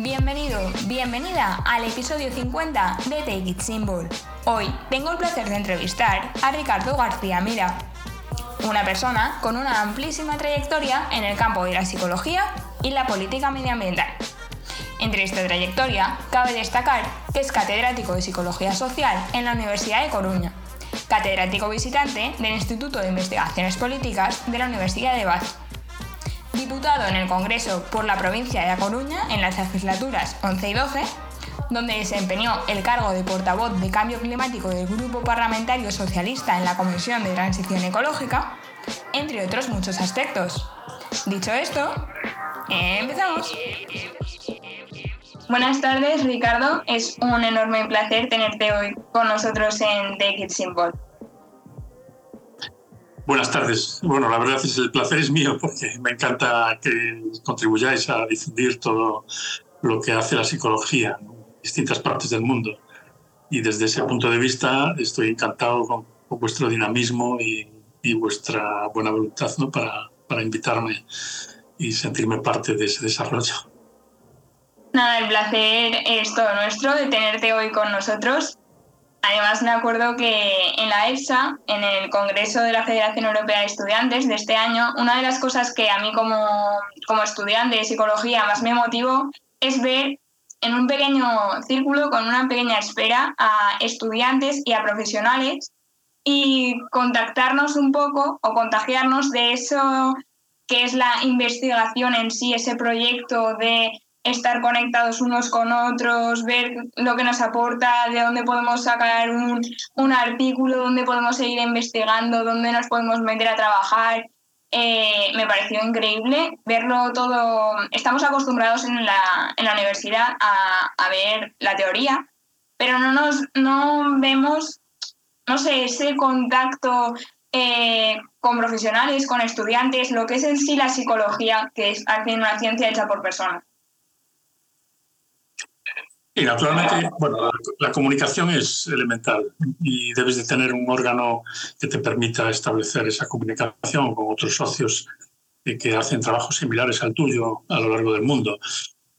Bienvenido, bienvenida al episodio 50 de Take It Symbol. Hoy tengo el placer de entrevistar a Ricardo García Mira, una persona con una amplísima trayectoria en el campo de la psicología y la política medioambiental. Entre esta trayectoria, cabe destacar que es catedrático de Psicología Social en la Universidad de Coruña, catedrático visitante del Instituto de Investigaciones Políticas de la Universidad de Bath, diputado en el Congreso por la provincia de A Coruña en las legislaturas 11 y 12, donde desempeñó el cargo de portavoz de Cambio Climático del Grupo Parlamentario Socialista en la Comisión de Transición Ecológica, entre otros muchos aspectos. Dicho esto, empezamos. Buenas tardes, Ricardo. Es un enorme placer tenerte hoy con nosotros en The Kid Symbol. Buenas tardes. Bueno, la verdad es que el placer es mío porque me encanta que contribuyáis a difundir todo lo que hace la psicología en distintas partes del mundo. Y desde ese punto de vista estoy encantado con, vuestro dinamismo y, vuestra buena voluntad para, para invitarme y sentirme parte de ese desarrollo. Nada, el placer es todo nuestro de tenerte hoy con nosotros. Además, me acuerdo que en la EFSA, en el Congreso de la Federación Europea de Estudiantes de este año, una de las cosas que a mí como, como estudiante de psicología más me motivó es ver en un pequeño círculo, con una pequeña espera, a estudiantes y a profesionales y contactarnos un poco o contagiarnos de eso que es la investigación en sí, ese proyecto de estar conectados unos con otros, ver lo que nos aporta, de dónde podemos sacar un, un artículo, dónde podemos seguir investigando, dónde nos podemos meter a trabajar. Eh, me pareció increíble verlo todo. Estamos acostumbrados en la, en la universidad a, a, ver la teoría, pero no, nos, no vemos, no sé, ese contacto eh, con profesionales, con estudiantes, lo que es en sí la psicología, que es una ciencia hecha por personas. Y naturalmente, bueno, la, comunicación es elemental y debes de tener un órgano que te permita establecer esa comunicación con otros socios que hacen trabajos similares al tuyo a lo largo del mundo.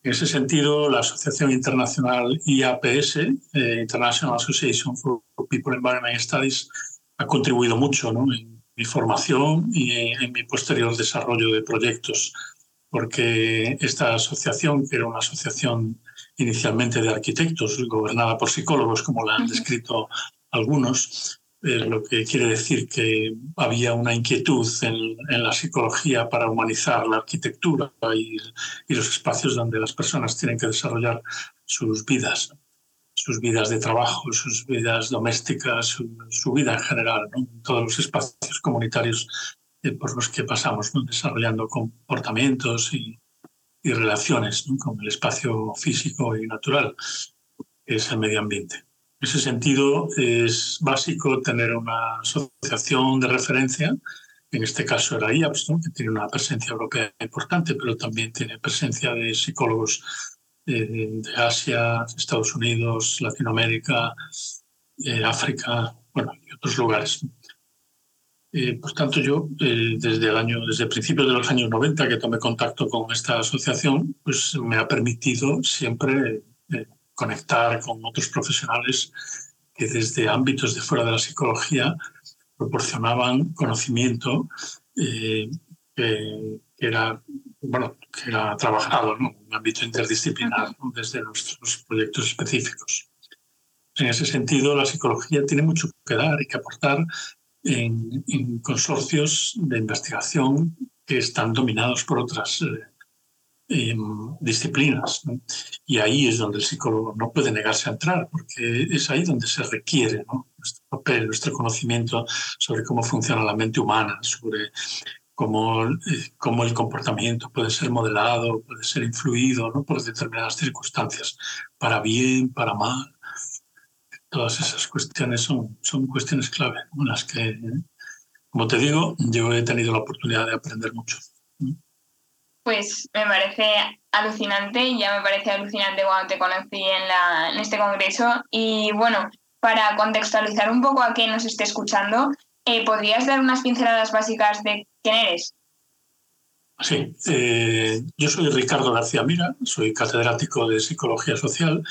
En ese sentido, la Asociación Internacional IAPS, eh, International Association for People Environment Studies, ha contribuido mucho en mi formación y en mi posterior desarrollo de proyectos, porque esta asociación, que era una asociación inicialmente de arquitectos, gobernada por psicólogos, como la han descrito algunos, eh, lo que quiere decir que había una inquietud en, la psicología para humanizar la arquitectura y, los espacios donde las personas tienen que desarrollar sus vidas, sus vidas de trabajo, sus vidas domésticas, su, vida en general, todos los espacios comunitarios eh, por los que pasamos, desarrollando comportamientos y, y relaciones con el espacio físico y natural, que es el medio ambiente. En ese sentido, es básico tener una asociación de referencia, en este caso era IAPS, que tiene una presencia europea importante, pero también tiene presencia de psicólogos eh, de Asia, Estados Unidos, Latinoamérica, eh, África, bueno, y otros lugares. Eh, por tanto, yo eh, desde el año, desde principios de los años 90 que tomé contacto con esta asociación, pues me ha permitido siempre eh, conectar con otros profesionales que desde ámbitos de fuera de la psicología proporcionaban conocimiento que, era bueno que era trabajado en un ámbito interdisciplinar desde nuestros proyectos específicos. En ese sentido, la psicología tiene mucho que dar y que aportar en, consorcios de investigación que están dominados por otras eh, em, disciplinas. Y ahí es donde el psicólogo no puede negarse a entrar, porque es ahí donde se requiere nuestro papel, nuestro conocimiento sobre cómo funciona la mente humana, sobre cómo, eh, cómo el comportamiento puede ser modelado, puede ser influido ¿no? por determinadas circunstancias, para bien, para mal todas esas cuestiones son, son cuestiones clave, en las que, como te digo, yo he tenido la oportunidad de aprender mucho. Pues me parece alucinante, y ya me parece alucinante cuando te conocí en, la, en este congreso. Y bueno, para contextualizar un poco a quien nos esté escuchando, eh, ¿podrías dar unas pinceladas básicas de quién eres? Sí, eh, yo soy Ricardo García Mira, soy catedrático de Psicología Social,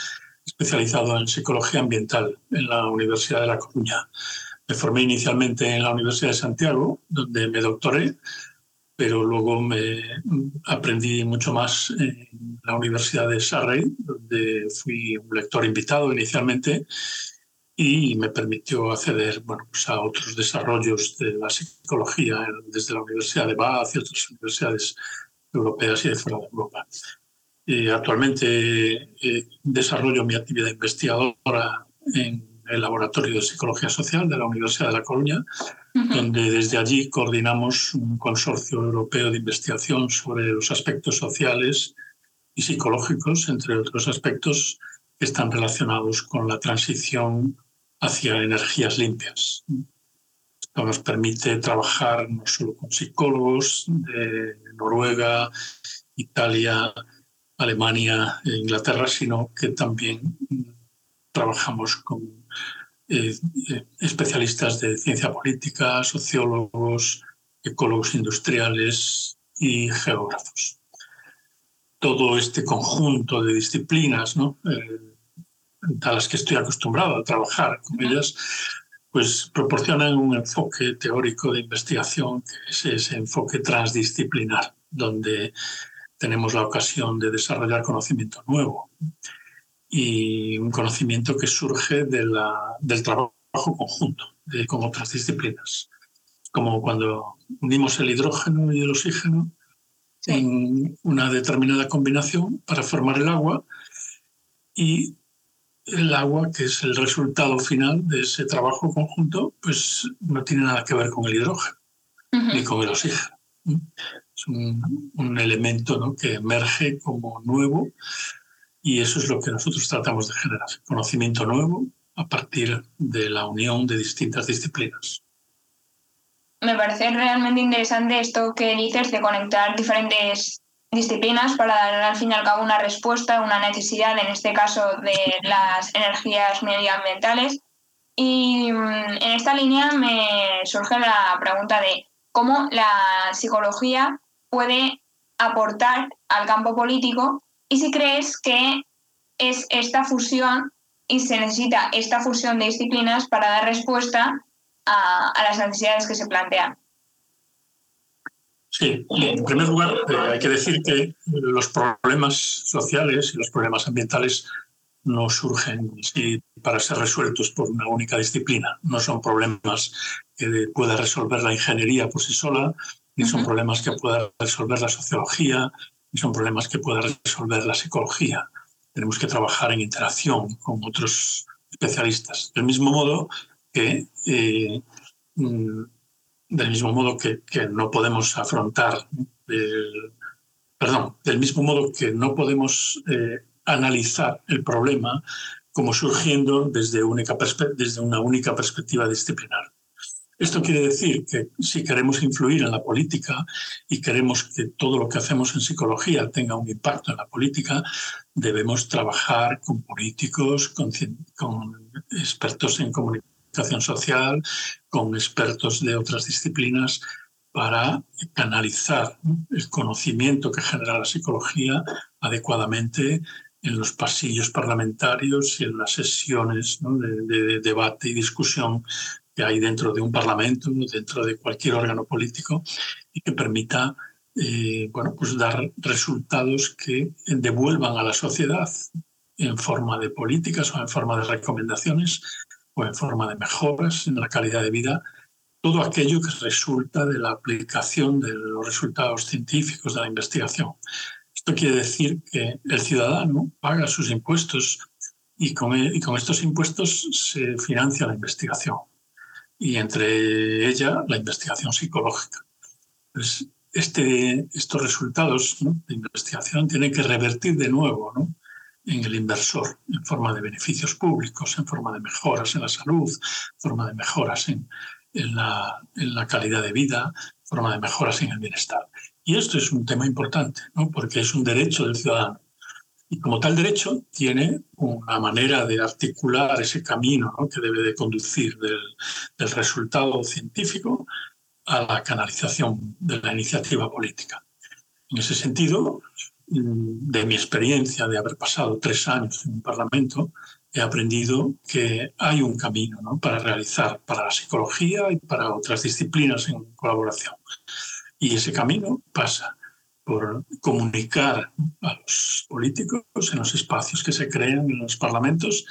especializado en Psicología Ambiental en la Universidad de La Coruña. Me formé inicialmente en la Universidad de Santiago, donde me doctoré, pero luego me aprendí mucho más en la Universidad de Surrey, donde fui un lector invitado inicialmente y me permitió acceder bueno, pues a otros desarrollos de la psicología desde la Universidad de Bath y otras universidades europeas y de fuera de Europa. Y actualmente eh, desarrollo mi actividad investigadora en el Laboratorio de Psicología Social de la Universidad de La Coruña, donde desde allí coordinamos un consorcio europeo de investigación sobre los aspectos sociales y psicológicos, entre otros aspectos que están relacionados con la transición hacia energías limpias. Esto nos permite trabajar no solo con psicólogos de Noruega, Italia, Alemania e Inglaterra, sino que también trabajamos con eh, eh, especialistas de ciencia política, sociólogos, ecólogos industriales y geógrafos. Todo este conjunto de disciplinas, ¿no? Eh, a las que estoy acostumbrado a trabajar con ellas, pues proporcionan un enfoque teórico de investigación que es ese enfoque transdisciplinar, donde tenemos la ocasión de desarrollar conocimiento nuevo y un conocimiento que surge de la, del trabajo conjunto con otras disciplinas. Como cuando unimos el hidrógeno y el oxígeno en una determinada combinación para formar el agua y el agua, que es el resultado final de ese trabajo conjunto, pues no tiene nada que ver con el hidrógeno ni con el oxígeno. Es un, elemento que emerge como nuevo y eso es lo que nosotros tratamos de generar, conocimiento nuevo a partir de la unión de distintas disciplinas. Me parece realmente interesante esto que dices de conectar diferentes disciplinas para dar al fin y al cabo una respuesta, una necesidad, en este caso de las energías medioambientales. Y mm, en esta línea me surge la pregunta de cómo la psicología puede aportar al campo político y si crees que es esta fusión y se necesita esta fusión de disciplinas para dar respuesta a, las necesidades que se plantean. Sí, en primer lugar eh, hay que decir que los problemas sociales y los problemas ambientales no surgen para ser resueltos por una única disciplina. No son problemas que pueda resolver la ingeniería por sí sola, ni son problemas que pueda resolver la sociología, ni son problemas que pueda resolver la psicología. Tenemos que trabajar en interacción con otros especialistas. Del mismo modo que eh, mm, del mismo modo que, no podemos afrontar, perdón, del mismo modo que no podemos eh, analizar el problema como surgiendo desde, única desde una única perspectiva disciplinar. Esto quiere decir que si queremos influir en la política y queremos que todo lo que hacemos en psicología tenga un impacto en la política, debemos trabajar con políticos, con, expertos en comunicación social, con expertos de otras disciplinas para canalizar el conocimiento que genera la psicología adecuadamente en los pasillos parlamentarios y en las sesiones de, debate y discusión que hay dentro de un parlamento, dentro de cualquier órgano político, y que permita eh, bueno, pues dar resultados que devuelvan a la sociedad en forma de políticas o en forma de recomendaciones o en forma de mejoras en la calidad de vida, todo aquello que resulta de la aplicación de los resultados científicos de la investigación. Esto quiere decir que el ciudadano paga sus impuestos y e, y con estos impuestos se financia la investigación y entre ella la investigación psicológica. Pues este, estos resultados de investigación tienen que revertir de nuevo ¿no? en el inversor, en forma de beneficios públicos, en forma de mejoras en la salud, en forma de mejoras en, en, la, en la, calidad de vida, en forma de mejoras en el bienestar. Y esto es un tema importante, ¿no? porque es un derecho del ciudadano. Y como tal derecho tiene una manera de articular ese camino ¿no? que debe de conducir del, del resultado científico a la canalización de la iniciativa política. En ese sentido, mm, de mi experiencia de haber pasado tres años en un Parlamento, he aprendido que hay un camino para realizar para la psicología y para otras disciplinas en colaboración. Y ese camino pasa por comunicar a los políticos en los espacios que se crean en los parlamentos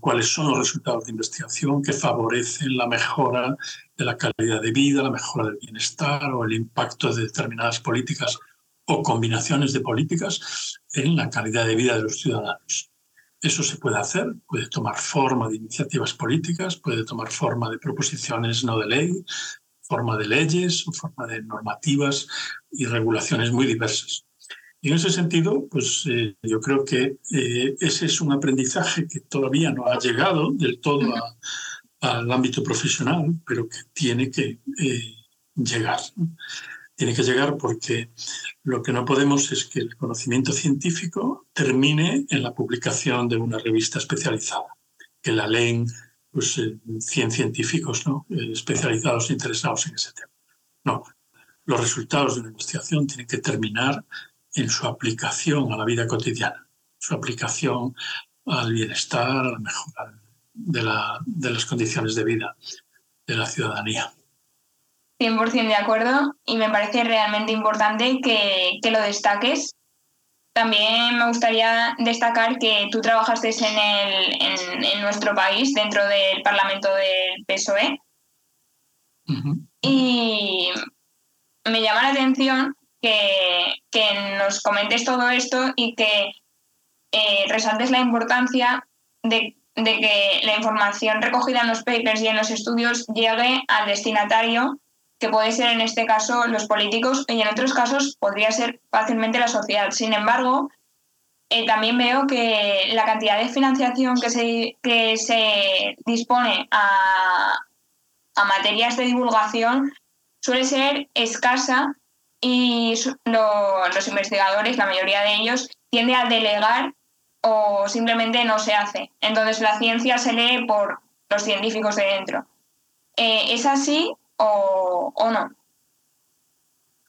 cuáles son los resultados de investigación que favorecen la mejora de la calidad de vida, la mejora del bienestar o el impacto de determinadas políticas o combinaciones de políticas en la calidad de vida de los ciudadanos. Eso se puede hacer, puede tomar forma de iniciativas políticas, puede tomar forma de proposiciones no de ley, forma de leyes, forma de normativas y regulaciones muy diversas. Y en ese sentido, pues eh, yo creo que eh, ese es un aprendizaje que todavía no ha llegado del todo al ámbito profesional, pero que tiene que eh, llegar. Tiene que llegar porque lo que no podemos es que el conocimiento científico termine en la publicación de una revista especializada, que la leen pues, 100 científicos ¿no? especializados e interesados en ese tema. No, los resultados de una investigación tienen que terminar en su aplicación a la vida cotidiana, su aplicación al bienestar, a la mejora de, la, de las condiciones de vida de la ciudadanía. 100% de acuerdo y me parece realmente importante que, que, lo destaques. También me gustaría destacar que tú trabajaste en, el, en, en nuestro país dentro del Parlamento del PSOE y me llama la atención que, nos comentes todo esto y que eh, resaltes la importancia de, que la información recogida en los papers y en los estudios llegue al destinatario, que puede ser en este caso los políticos y en otros casos podría ser fácilmente la sociedad. Sin embargo, eh, también veo que la cantidad de financiación que se, que se dispone a, a materias de divulgación suele ser escasa y los investigadores, la mayoría de ellos, tiende a delegar o simplemente no se hace. Entonces la ciencia se lee por los científicos de dentro. Eh, ¿Es así o, no?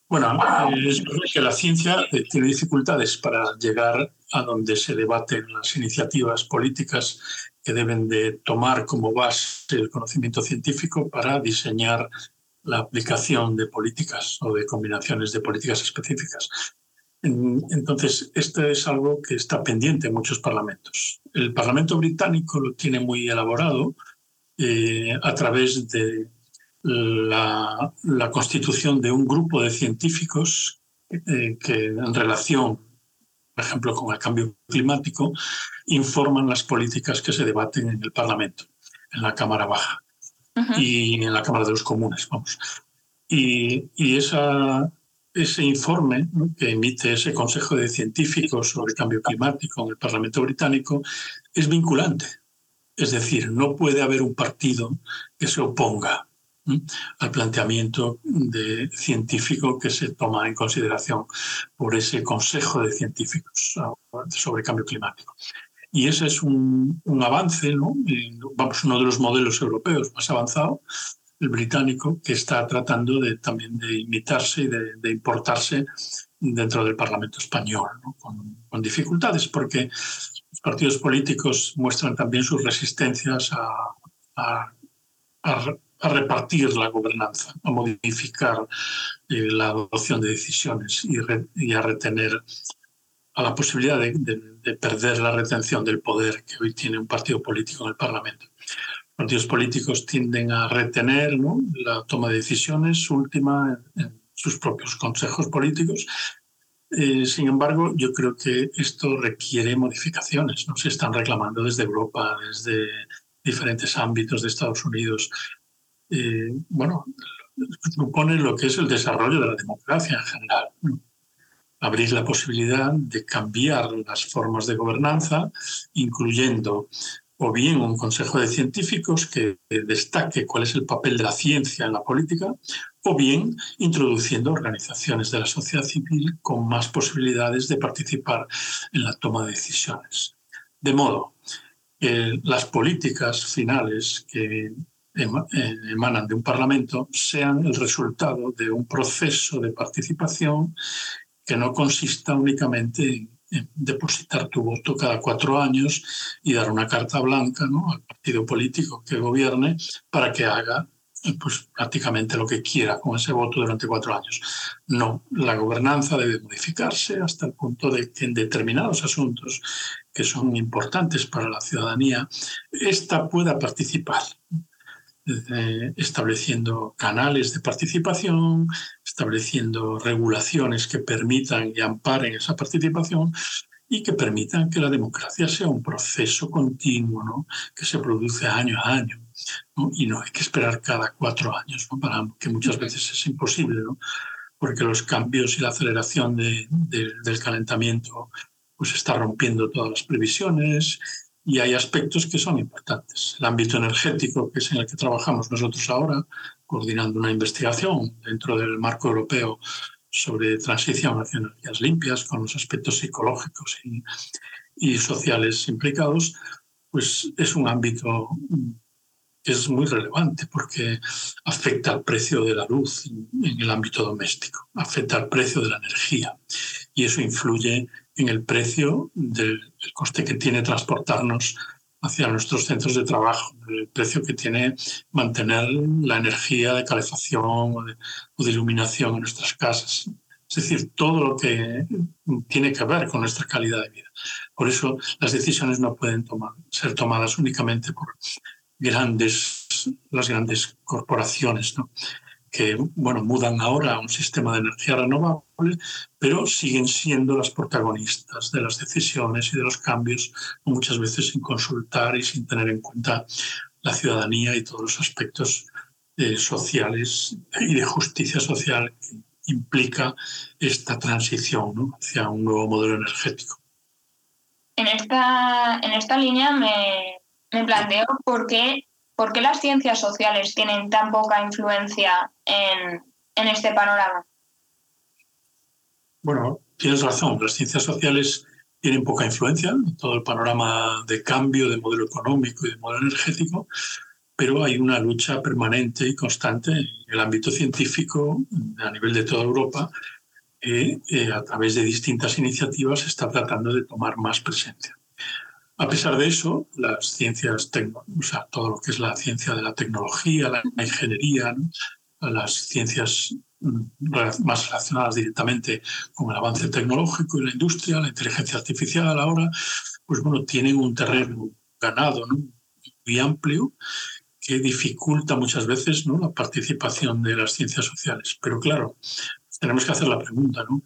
Bueno, eh, es verdad que la ciencia eh, tiene dificultades para llegar a donde se debaten las iniciativas políticas que deben de tomar como base el conocimiento científico para diseñar la aplicación de políticas o de combinaciones de políticas específicas. Entonces, esto es algo que está pendiente en muchos parlamentos. El Parlamento británico lo tiene muy elaborado eh, a través de la, constitución de un grupo de científicos eh, que en relación, por ejemplo, con el cambio climático, informan las políticas que se debaten en el Parlamento, en la Cámara Baja y en la Cámara de los Comunes, vamos. Y, y esa, ese informe que emite ese Consejo de Científicos sobre el Cambio Climático en el Parlamento Británico es vinculante. Es decir, no puede haber un partido que se oponga al planteamiento de científico que se toma en consideración por ese Consejo de Científicos sobre Cambio Climático. Y ese es un, avance, ¿no? vamos, uno de los modelos europeos más avanzados, el británico, que está tratando de, también de imitarse y de, importarse dentro del Parlamento español, con, dificultades, porque los partidos políticos muestran también sus resistencias a, a, repartir la gobernanza, a modificar eh, la adopción de decisiones y, a retener a la posibilidad de, perder la retención del poder que hoy tiene un partido político en el Parlamento. Partidos políticos tienden a retener la toma de decisiones última en, sus propios consejos políticos. Eh, sin embargo, yo creo que esto requiere modificaciones. ¿no? Se están reclamando desde Europa, desde diferentes ámbitos de Estados Unidos. Eh, bueno, supone lo que es el desarrollo de la democracia en general abrir la posibilidad de cambiar las formas de gobernanza, incluyendo o bien un consejo de científicos que destaque cuál es el papel de la ciencia en la política, o bien introduciendo organizaciones de la sociedad civil con más posibilidades de participar en la toma de decisiones. De modo que las políticas finales que emanan de un parlamento sean el resultado de un proceso de participación que no consista únicamente en, depositar tu voto cada cuatro años y dar una carta blanca al partido político que gobierne para que haga pues prácticamente lo que quiera con ese voto durante cuatro años. No, la gobernanza debe modificarse hasta el punto de que en determinados asuntos que son importantes para la ciudadanía, ésta pueda participar, estableciendo canales de participación, estableciendo regulaciones que permitan y amparen esa participación y que permitan que la democracia sea un proceso continuo, ¿no? que se produce año a año. Y no hay que esperar cada cuatro años, ¿no? Para, que muchas veces es imposible, ¿no? porque los cambios y la aceleración del calentamiento pues está rompiendo todas las previsiones y hay aspectos que son importantes. El ámbito energético, que es en el que trabajamos nosotros ahora, coordinando una investigación dentro del marco europeo sobre transición hacia energías limpias, con los aspectos psicológicos y, y sociales implicados, pues es un ámbito es muy relevante porque afecta al precio de la luz en el ámbito doméstico, afecta al precio de la energía y eso influye en el precio del coste que tiene transportarnos hacia nuestros centros de trabajo, el precio que tiene mantener la energía de calefacción o de, iluminación en nuestras casas. Es decir, todo lo que tiene que ver con nuestra calidad de vida. Por eso las decisiones no pueden ser tomadas únicamente por grandes, las grandes corporaciones, ¿no? Que bueno, mudan ahora a un sistema de energía renovable, pero siguen siendo las protagonistas de las decisiones y de los cambios, muchas veces sin consultar y sin tener en cuenta la ciudadanía y todos los aspectos eh, sociales y de justicia social que implica esta transición hacia un nuevo modelo energético. En esta, en esta línea me, me planteo por qué, por qué las ciencias sociales tienen tan poca influencia en, en este panorama. Bueno, tienes razón, las ciencias sociales tienen poca influencia en todo el panorama de cambio de modelo económico y de modelo energético, pero hay una lucha permanente y constante en el ámbito científico a nivel de toda Europa que eh, a través de distintas iniciativas está tratando de tomar más presencia. A pesar de eso, las ciencias, o sea, todo lo que es la ciencia de la tecnología, la ingeniería, las ciencias mm, más relacionadas directamente con el avance tecnológico y la industria, la inteligencia artificial ahora, pues bueno, tienen un terreno ganado muy amplio que dificulta muchas veces ¿no? la participación de las ciencias sociales. Pero claro, tenemos que hacer la pregunta, ¿no?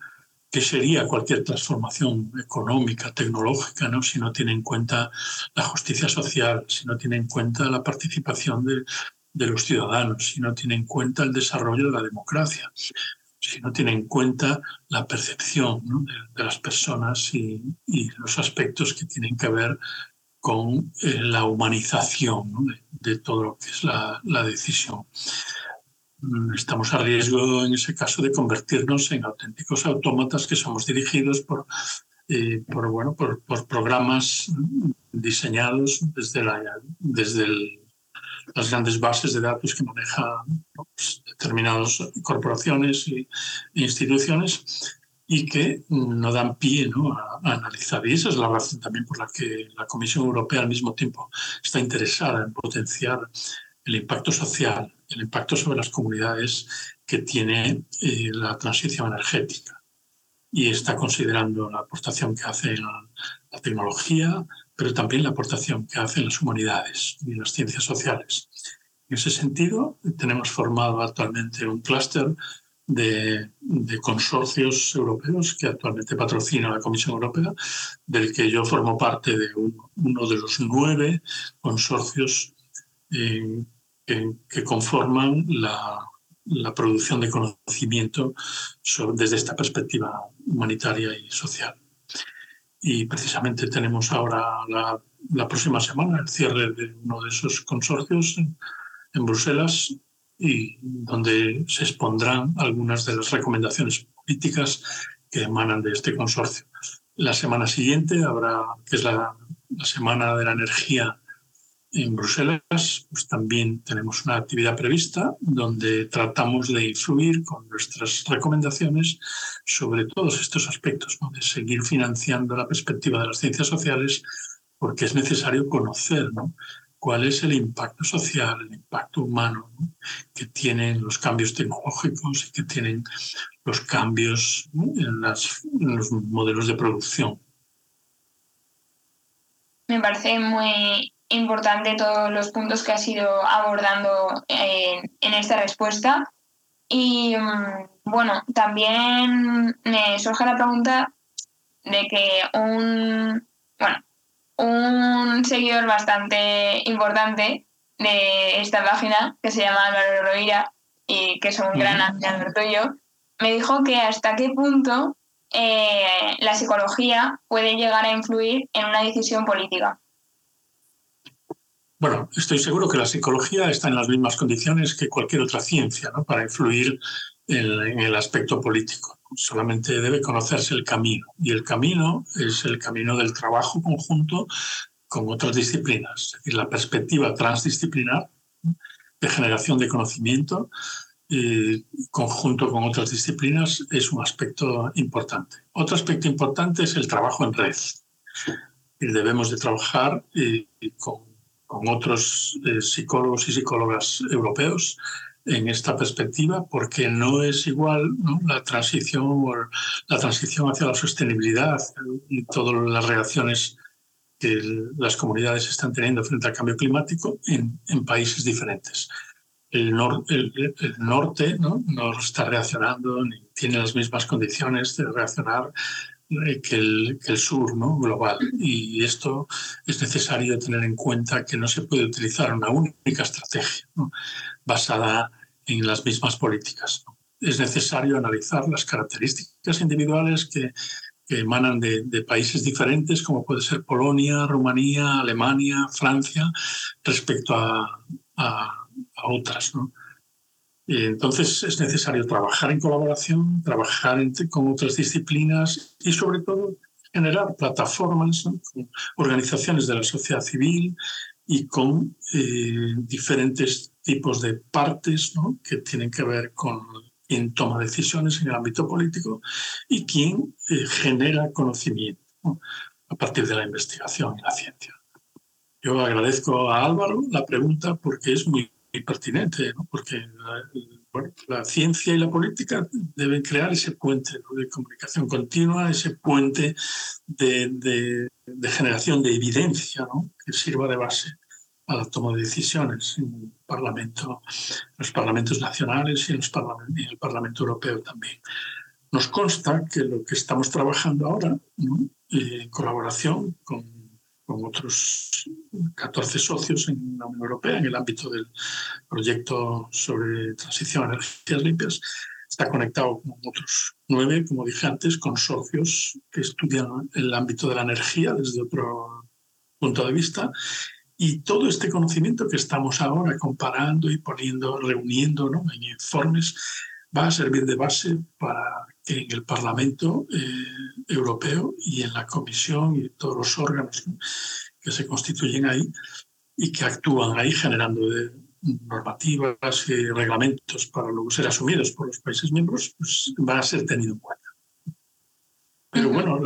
¿Qué sería cualquier transformación económica, tecnológica, ¿no? si no tiene en cuenta la justicia social, si no tiene en cuenta la participación de, los ciudadanos, si no tiene en cuenta el desarrollo de la democracia, si no tiene en cuenta la percepción de, las personas y, los aspectos que tienen que ver con eh, la humanización de, de, todo lo que es la, la decisión. Mm, estamos a riesgo en ese caso de convertirnos en auténticos autómatas que somos dirigidos por, eh, por, bueno, por, por, programas diseñados desde, la, desde las grandes bases de datos que manejan pues, determinadas corporaciones e instituciones y que no dan pie ¿no? a, a, analizar. Y esa es la razón también por la que la Comisión Europea al mismo tiempo está interesada en potenciar el impacto social, el impacto sobre las comunidades que tiene eh, la transición energética. Y está considerando la aportación que hace la, tecnología, pero también la aportación que hacen las humanidades y las ciencias sociales. En ese sentido, tenemos formado actualmente un clúster de, consorcios europeos que actualmente patrocina la Comisión Europea, del que yo formo parte de un, uno de los nueve consorcios eh, que, conforman la, producción de conocimiento desde esta perspectiva humanitaria y social. Y precisamente tenemos ahora la, próxima semana el cierre de uno de esos consorcios en, Bruselas y donde se expondrán algunas de las recomendaciones políticas que emanan de este consorcio. La semana siguiente habrá, que es la Semana de la Energía en Bruselas pues también tenemos una actividad prevista donde tratamos de influir con nuestras recomendaciones sobre todos estos aspectos, de seguir financiando la perspectiva de las ciencias sociales porque es necesario conocer cuál es el impacto social, el impacto humano que tienen los cambios tecnológicos y que tienen los cambios en los modelos de producción. Me parece muy importante todos los puntos que has ido abordando en, esta respuesta. Y mm, bueno, también me surge la pregunta de que un, bueno, un seguidor bastante importante de esta página, que se llama Álvaro Roira y que es un gran admirador tuyo, me dijo que hasta qué punto eh, la psicología puede llegar a influir en una decisión política. Bueno, estoy seguro que la psicología está en las mismas condiciones que cualquier otra ciencia ¿no? para influir en, el aspecto político. Solamente debe conocerse el camino. Y el camino es el camino del trabajo conjunto con otras disciplinas. Es decir, la perspectiva transdisciplinar de generación de conocimiento eh, conjunto con otras disciplinas es un aspecto importante. Otro aspecto importante es el trabajo en red. Y debemos de trabajar eh, con con otros eh, psicólogos y psicólogas europeos en esta perspectiva, porque no es igual la transición la transición hacia la sostenibilidad y todas las reacciones que las comunidades están teniendo frente al cambio climático en, en países diferentes. El, el, norte ¿no? no está reaccionando ni tiene las mismas condiciones de reaccionar que el, que el, sur ¿no? global. Y esto es necesario tener en cuenta que no se puede utilizar una única estrategia basada en las mismas políticas. Es necesario analizar las características individuales que, que emanan de, de, países diferentes, como puede ser Polonia, Rumanía, Alemania, Francia, respecto a, a, a otras. ¿no? Entonces es necesario trabajar en colaboración, trabajar con otras disciplinas y sobre todo generar plataformas con organizaciones de la sociedad civil y con eh, diferentes tipos de partes que tienen que ver con quien toma decisiones en el ámbito político y quien eh, genera conocimiento a partir de la investigación y la ciencia. Yo agradezco a Álvaro la pregunta porque es muy pertinente, porque la, ciencia y la política deben crear ese puente de comunicación continua, ese puente de, generación de evidencia que sirva de base a la toma de decisiones en Parlamento, los parlamentos nacionales y en, el Parlamento Europeo también. Nos consta que lo que estamos trabajando ahora, eh, en colaboración con con otros 14 socios en la Unión Europea en el ámbito del proyecto sobre transición a energías limpias. Está conectado con otros nueve, como dije antes, con socios que estudian el ámbito de la energía desde otro punto de vista. Y todo este conocimiento que estamos ahora comparando y poniendo, reuniendo en informes, va a servir de base para en el Parlamento eh, Europeo y en la Comisión y todos los órganos que se constituyen ahí y que actúan ahí generando normativas y reglamentos para luego ser asumidos por los países miembros, pues va a ser tenido en cuenta. Pero bueno,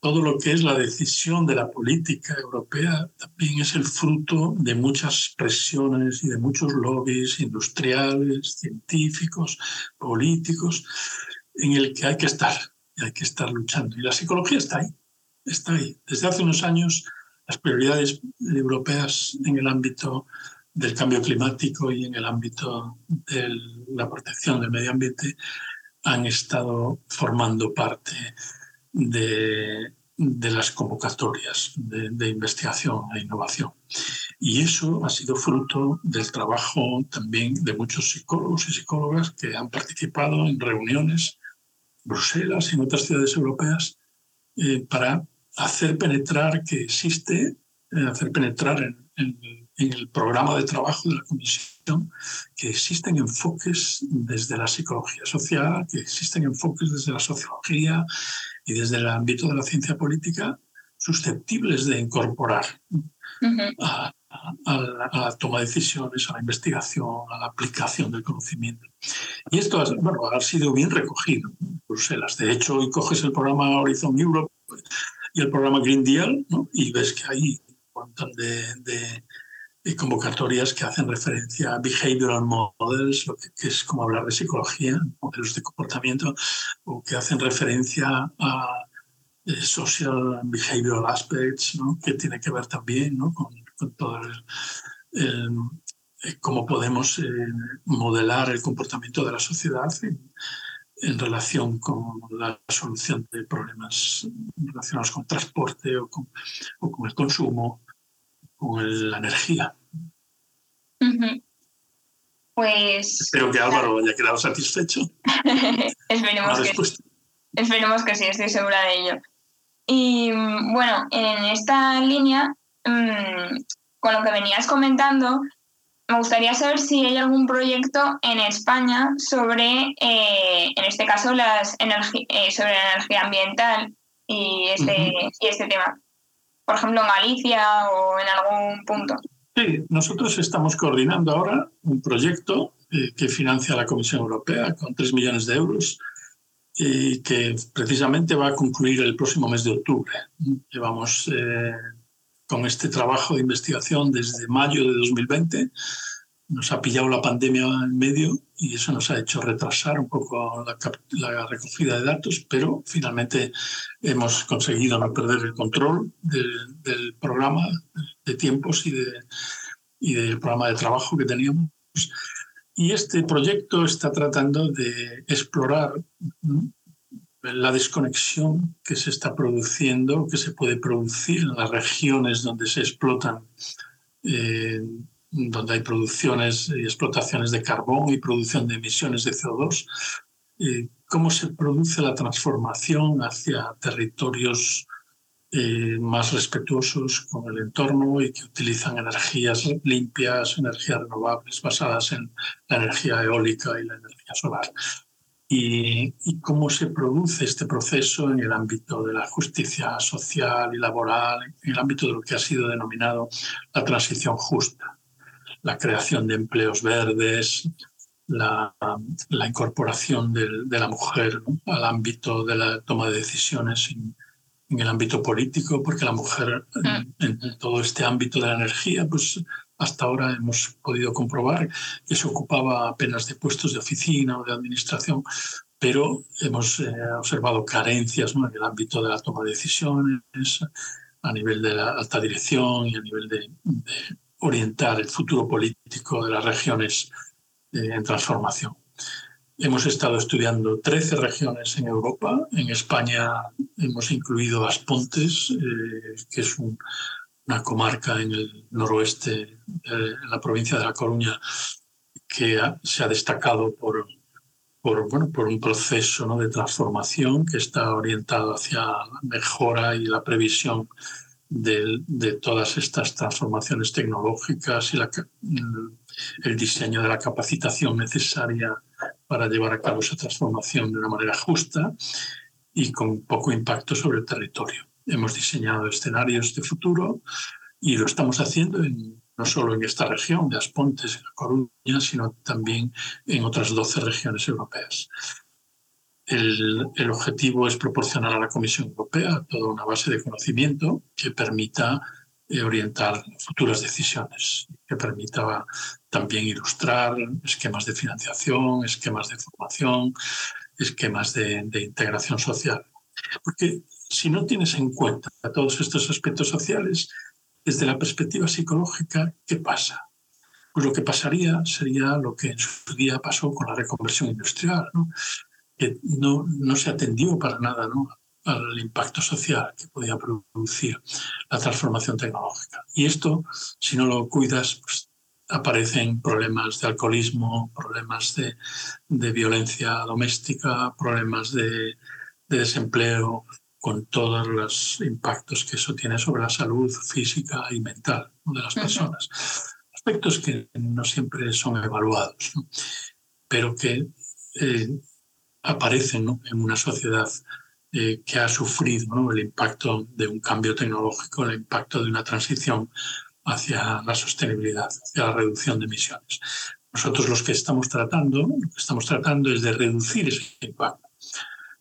todo lo que es la decisión de la política europea también es el fruto de muchas presiones y de muchos lobbies industriales, científicos, políticos, en el que hay que estar, y hay que estar luchando. Y la psicología está ahí, está ahí. Desde hace unos años las prioridades europeas en el ámbito del cambio climático y en el ámbito de la protección del medio ambiente han estado formando parte de, de las convocatorias de, de, investigación e innovación. Y eso ha sido fruto del trabajo también de muchos psicólogos y psicólogas que han participado en reuniones Bruselas y en otras ciudades europeas eh, para hacer penetrar que existe, eh, hacer penetrar en, el programa de trabajo de la Comisión que existen enfoques desde la psicología social, que existen enfoques desde la sociología y desde el ámbito de la ciencia política susceptibles de incorporar a, la, toma de decisiones, a la investigación, a la aplicación del conocimiento. Y esto bueno, ha sido bien recogido en Bruselas. De hecho, hoy coges el programa Horizon Europe y el programa Green Deal y ves que hay un montón de, convocatorias que hacen referencia a behavioral models, lo que, es como hablar de psicología, modelos de comportamiento, o que hacen referencia a eh, social and behavioral aspects, ¿no? que tiene que ver también ¿no? con, el, eh, cómo podemos eh, modelar el comportamiento de la sociedad en, relación con la solución de problemas relacionados con transporte o con, o con el consumo, con la energía. Pues. Espero que Álvaro haya quedado satisfecho. esperemos, que, esperemos que sí, estoy segura de ello. Y bueno, en esta línea, mm, con lo que venías comentando, me gustaría saber si hay algún proyecto en España sobre, eh, en este caso, las eh, sobre la energía ambiental y este, y este tema. Por ejemplo, en Galicia o en algún punto. Sí, nosotros estamos coordinando ahora un proyecto eh, que financia la Comisión Europea con 3 millones de euros y que precisamente va a concluir el próximo mes de octubre. Llevamos con este trabajo de investigación desde mayo de 2020. Nos ha pillado la pandemia en medio y eso nos ha hecho retrasar un poco la, recogida de datos, pero finalmente hemos conseguido no perder el control del, programa de tiempos y del programa de trabajo que teníamos y este proyecto está tratando de explorar la desconexión que se está produciendo, que se puede producir en las regiones donde se explotan, eh, donde hay producciones y explotaciones de carbón y producción de emisiones de CO2, eh, cómo se produce la transformación hacia territorios eh, más respetuosos con el entorno y que utilizan energías limpias, energías renovables basadas en la energía eólica y la energía solar. Y, y, cómo se produce este proceso en el ámbito de la justicia social y laboral, en el ámbito de lo que ha sido denominado la transición justa, la creación de empleos verdes, la, la incorporación de, de, la mujer al ámbito de la toma de decisiones en el ámbito político, porque la mujer en, mm. todo este ámbito de la energía, pues hasta ahora hemos podido comprobar que se ocupaba apenas de puestos de oficina o de administración, pero hemos eh, observado carencias en el ámbito de la toma de decisiones, a nivel de la alta dirección y a nivel de, orientar el futuro político de las regiones eh, en transformación. Hemos estado estudiando 13 regiones en Europa. En España hemos incluido Aspontes, eh, que es una comarca en el noroeste, en la provincia de La Coruña, que se ha destacado por, por, bueno, por un proceso de transformación que está orientado hacia la mejora y la previsión de, todas estas transformaciones tecnológicas y la, el diseño de la capacitación necesaria para llevar a cabo esa transformación de una manera justa y con poco impacto sobre el territorio. Hemos diseñado escenarios de futuro y lo estamos haciendo no solo en esta región de Aspontes, en La Coruña, sino también en otras 12 regiones europeas. El, el, objetivo es proporcionar a la Comisión Europea toda una base de conocimiento que permita eh, orientar futuras decisiones, que permita también ilustrar esquemas de financiación, esquemas de formación, esquemas de, de integración social. Porque si no tienes en cuenta todos estos aspectos sociales, desde la perspectiva psicológica, ¿qué pasa? Pues lo que pasaría sería lo que en su día pasó con la reconversión industrial, ¿no? que no, no se atendió para nada al impacto social que podía producir la transformación tecnológica. Y esto, si no lo cuidas, pues aparecen problemas de alcoholismo, problemas de, violencia doméstica, problemas de, desempleo, con todos los impactos que eso tiene sobre la salud física y mental de las personas. Aspectos que no siempre son evaluados, pero que eh, aparecen ¿no? en una sociedad eh, que ha sufrido el impacto de un cambio tecnológico, el impacto de una transición hacia la sostenibilidad, hacia la reducción de emisiones. Nosotros los que estamos tratando, lo que estamos tratando es de reducir ese impacto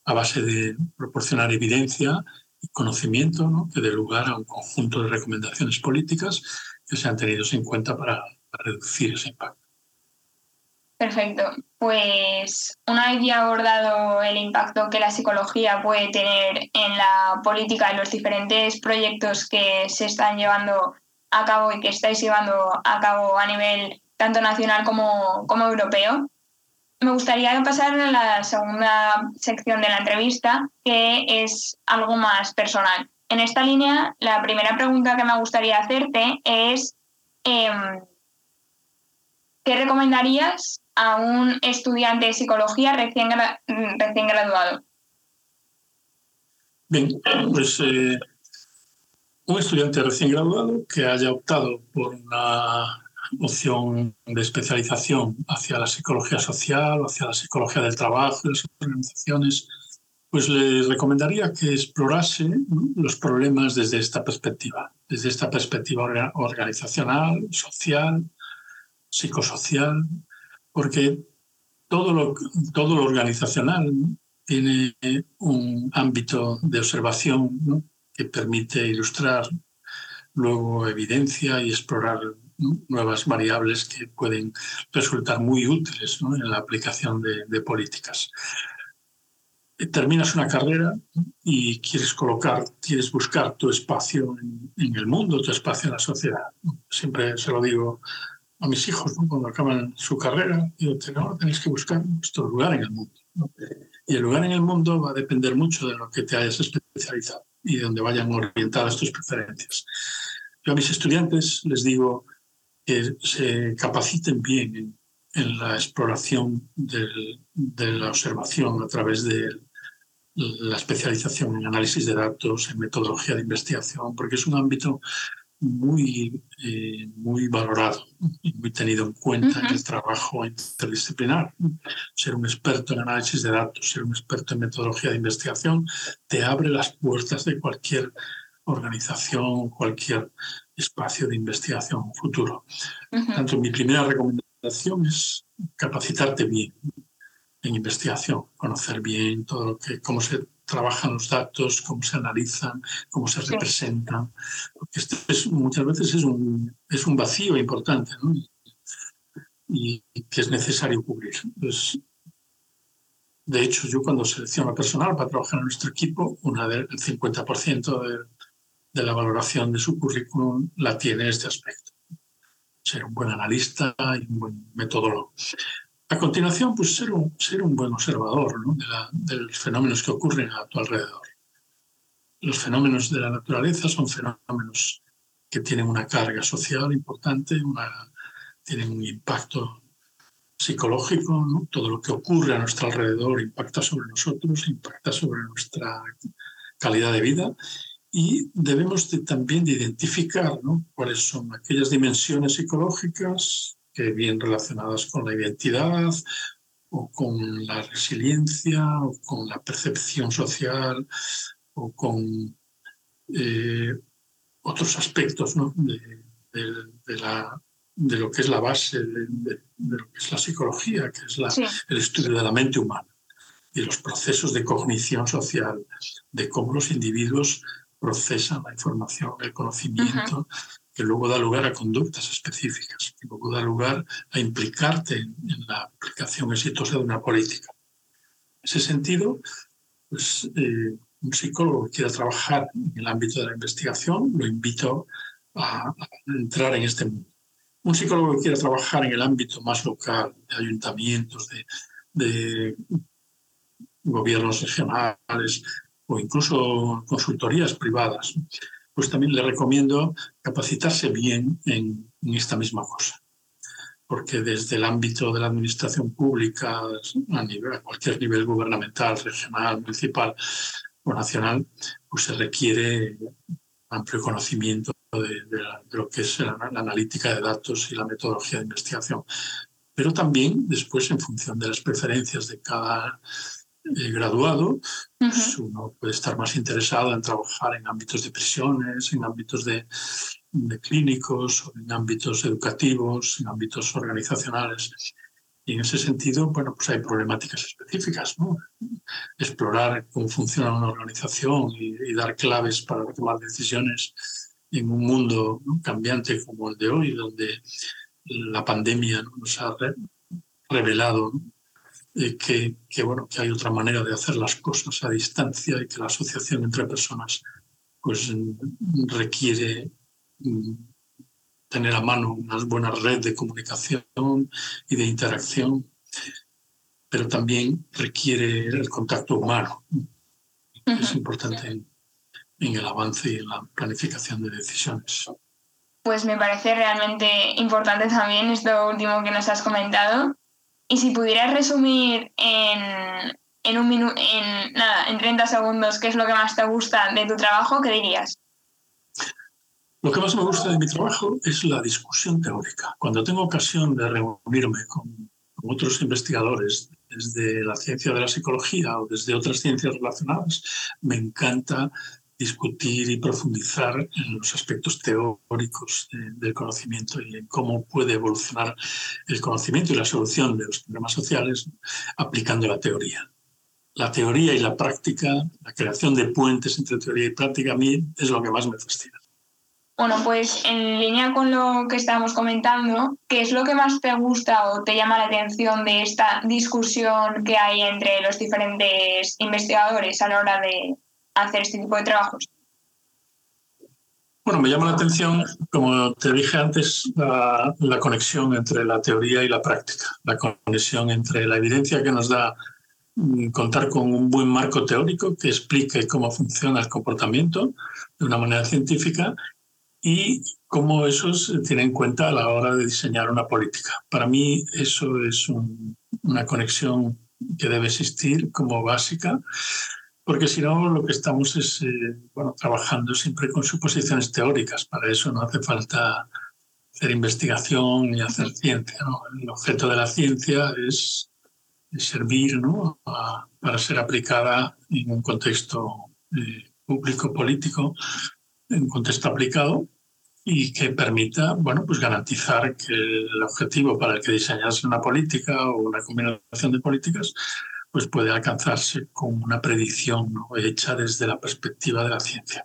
a base de proporcionar evidencia y conocimiento ¿no? que dé lugar a un conjunto de recomendaciones políticas que sean tenidos en cuenta para, reducir ese impacto. Perfecto. Pues una vez ya abordado el impacto que la psicología puede tener en la política y los diferentes proyectos que se están llevando a cabo y que estáis llevando a cabo a nivel tanto nacional como, como europeo, me gustaría pasar a la segunda sección de la entrevista, que es algo más personal. En esta línea, la primera pregunta que me gustaría hacerte es, em, ¿qué recomendarías a un estudiante de psicología recién, graduado? Bien, pues eh, un estudiante recién graduado que haya optado por una opción de especialización hacia la psicología social, hacia la psicología del trabajo, de las organizaciones, pues le recomendaría que explorase los problemas desde esta perspectiva, desde esta perspectiva organizacional, social, psicosocial, porque todo lo, todo lo organizacional tiene un ámbito de observación que permite ilustrar luego evidencia y explorar nuevas variables que pueden resultar muy útiles en la aplicación de, políticas. Terminas una carrera y quieres colocar, quieres buscar tu espacio en, el mundo, tu espacio en la sociedad. Siempre se lo digo a mis hijos cuando acaban su carrera, digo, tenéis que buscar vuestro lugar en el mundo. Y el lugar en el mundo va a depender mucho de lo que te hayas especializado y de donde vayan orientadas tus preferencias. Yo a mis estudiantes les digo, que se capaciten bien en, la exploración de la observación a través de la especialización en análisis de datos, en metodología de investigación, porque es un ámbito muy, eh, muy valorado y muy tenido en cuenta en el trabajo interdisciplinar. Ser un experto en análisis de datos, ser un experto en metodología de investigación, te abre las puertas de cualquier organización, cualquier espacio de investigación futuro. Tanto mi primera recomendación es capacitarte bien en investigación, conocer bien todo lo que, cómo se trabajan los datos, cómo se analizan, cómo se representan, porque este es, muchas veces es un, es un vacío importante y, que es necesario cubrir. Pues, de hecho, yo cuando selecciono personal para trabajar en nuestro equipo, una del 50% de, de la valoración de su currículum la tiene este aspecto. Ser un buen analista y un buen metodólogo. A continuación, pues ser un, ser un buen observador de, los fenómenos que ocurren a tu alrededor. Los fenómenos de la naturaleza son fenómenos que tienen una carga social importante, una, tienen un impacto psicológico, todo lo que ocurre a nuestro alrededor impacta sobre nosotros, impacta sobre nuestra calidad de vida y debemos también de identificar cuáles son aquellas dimensiones psicológicas que bien relacionadas con la identidad o con la resiliencia o con la percepción social o con eh, otros aspectos de, la, de, lo que es la base de, lo que es la psicología, que es el estudio de la mente humana y los procesos de cognición social, de cómo los individuos procesan la información, el conocimiento, que luego da lugar a conductas específicas, que luego da lugar a implicarte en, la aplicación exitosa de una política. En ese sentido, pues, eh, un psicólogo que quiera trabajar en el ámbito de la investigación, lo invito a, entrar en este mundo. Un psicólogo que quiera trabajar en el ámbito más local, de ayuntamientos, de gobiernos regionales, o incluso consultorías privadas, pues también le recomiendo capacitarse bien en, esta misma cosa. Porque desde el ámbito de la administración pública, a, nivel, a cualquier nivel gubernamental, regional, municipal o nacional, pues se requiere amplio conocimiento de, lo que es la, la, analítica de datos y la metodología de investigación. Pero también después, en función de las preferencias de cada eh, graduado, pues uno puede estar más interesado en trabajar en ámbitos de prisiones, en ámbitos de, de clínicos, en ámbitos educativos, en ámbitos organizacionales. Y en ese sentido, bueno, pues hay problemáticas específicas, ¿no? Explorar cómo funciona una organización y, dar claves para tomar decisiones en un mundo cambiante como el de hoy, donde la pandemia nos ha revelado eh, que, que, bueno, que hay otra manera de hacer las cosas a distancia y que la asociación entre personas pues, requiere mm, tener a mano una buena red de comunicación y de interacción, pero también requiere el contacto humano. Es importante en, el avance y en la planificación de decisiones. Pues me parece realmente importante también esto último que nos has comentado. Y si pudieras resumir en, en un minuto, en nada, en 30 segundos, qué es lo que más te gusta de tu trabajo, ¿qué dirías? Lo que más me gusta de mi trabajo es la discusión teórica. Cuando tengo ocasión de reunirme con, otros investigadores desde la ciencia de la psicología o desde otras ciencias relacionadas, me encanta discutir y profundizar en los aspectos teóricos del conocimiento y en cómo puede evolucionar el conocimiento y la solución de los problemas sociales aplicando la teoría. La teoría y la práctica, la creación de puentes entre teoría y práctica, a mí es lo que más me fascina. Bueno, pues en línea con lo que estábamos comentando, ¿qué es lo que más te gusta o te llama la atención de esta discusión que hay entre los diferentes investigadores a la hora de hacer este tipo de trabajos? Bueno, me llama la atención, como te dije antes, la, la, conexión entre la teoría y la práctica, la conexión entre la evidencia que nos da mm, contar con un buen marco teórico que explique cómo funciona el comportamiento de una manera científica y cómo eso se tiene en cuenta a la hora de diseñar una política. Para mí eso es una conexión que debe existir como básica, porque si no lo que estamos es eh, bueno, trabajando siempre con suposiciones teóricas. Para eso no hace falta hacer investigación ni hacer ciencia. El objeto de la ciencia es, servir ¿no? para ser aplicada en un contexto eh, público, político, en un contexto aplicado y que permita bueno, pues garantizar que el objetivo para el que diseñase una política o una combinación de políticas pues puede alcanzarse con una predicción hecha desde la perspectiva de la ciencia.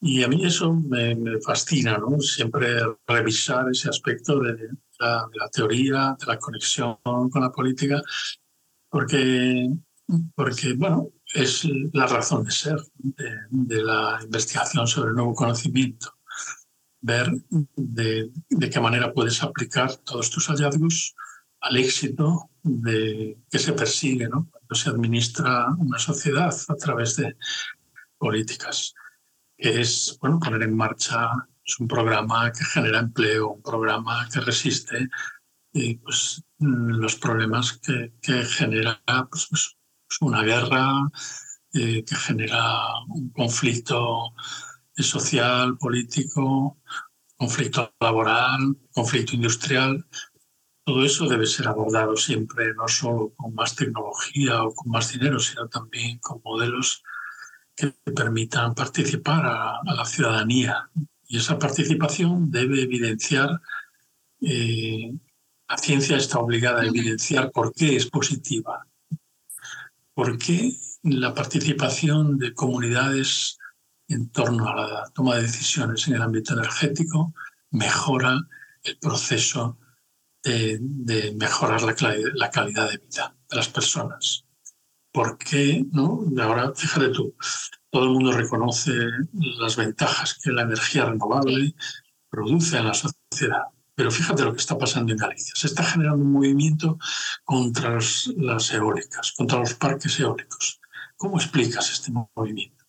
Y a mí eso me, fascina, ¿no? siempre revisar ese aspecto de la, de la, teoría, de la conexión con la política, porque, porque bueno, es la razón de ser de, la investigación sobre el nuevo conocimiento. Ver de, qué manera puedes aplicar todos tus hallazgos al éxito de, que se persigue ¿no? cuando se administra una sociedad a través de políticas, que es bueno, poner en marcha un programa que genera empleo, un programa que resiste y, pues, los problemas que, que genera pues, pues una guerra eh, que genera un conflicto social, político, conflicto laboral, conflicto industrial. Todo eso debe ser abordado siempre, no solo con más tecnología o con más dinero, sino también con modelos que permitan participar a, la ciudadanía. Y esa participación debe evidenciar, eh, la ciencia está obligada a evidenciar por qué es positiva, ¿Por qué la participación de comunidades en torno a la toma de decisiones en el ámbito energético mejora el proceso de, mejorar la, la, calidad de vida de las personas? ¿Por qué? No? Ahora, fíjate tú, todo el mundo reconoce las ventajas que la energía renovable produce en la sociedad. Pero fíjate lo que está pasando en Galicia. Se está generando un movimiento contra las eólicas, contra los parques eólicos. ¿Cómo explicas este movimiento?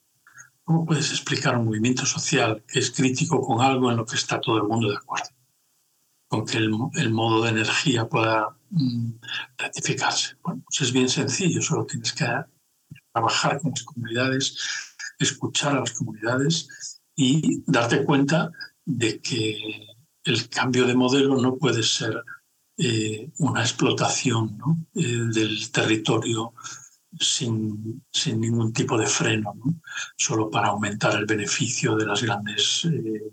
¿Cómo puedes explicar un movimiento social que es crítico con algo en lo que está todo el mundo de acuerdo? Con que el, modo de energía pueda mm, rectificarse. Bueno, pues es bien sencillo, solo tienes que trabajar con las comunidades, escuchar a las comunidades y darte cuenta de que el cambio de modelo no puede ser eh, una explotación eh, del territorio sin, sin, ningún tipo de freno, solo para aumentar el beneficio de las grandes eh,